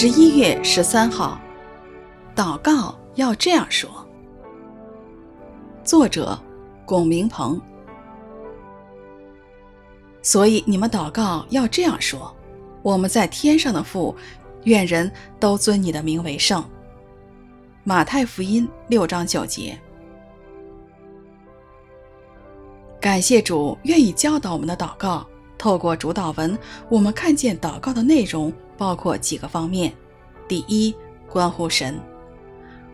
十一月十三号，祷告要这样说。作者：龚明鹏。所以你们祷告要这样说：我们在天上的父，愿人都尊你的名为圣。马太福音六章九节。感谢主愿意教导我们的祷告。透过主祷文，我们看见祷告的内容包括几个方面：第一，关乎神，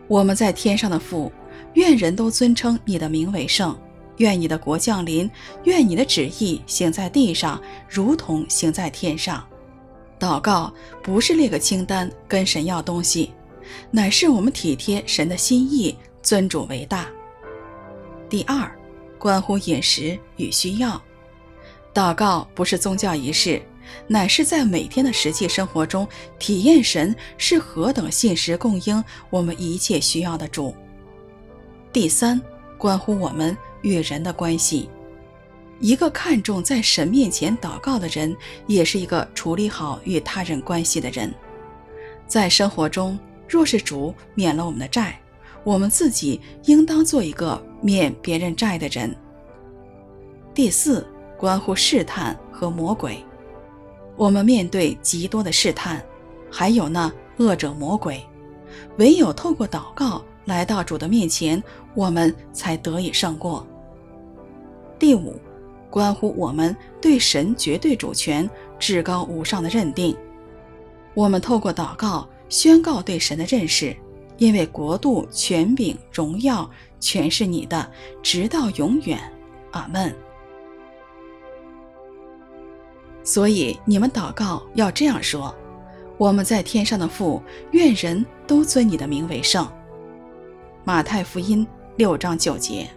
我们在天上的父，愿人都尊称你的名为圣，愿你的国降临，愿你的旨意行在地上，如同行在天上。祷告不是列个清单跟神要东西，乃是我们体贴神的心意，尊主为大。第二，关乎饮食与需要。祷告不是宗教仪式，乃是在每天的实际生活中体验神是何等信实供应我们一切需要的主。第三，关乎我们与人的关系。一个看重在神面前祷告的人，也是一个处理好与他人关系的人。在生活中，若是主免了我们的债，我们自己应当做一个免别人债的人。第四。关乎试探和魔鬼，我们面对极多的试探，还有那恶者魔鬼，唯有透过祷告来到主的面前，我们才得以胜过。第五，关乎我们对神绝对主权、至高无上的认定，我们透过祷告宣告对神的认识，因为国度、权柄、荣耀全是你的，直到永远。阿门。所以你们祷告要这样说：我们在天上的父，愿人都尊你的名为圣。马太福音六章九节。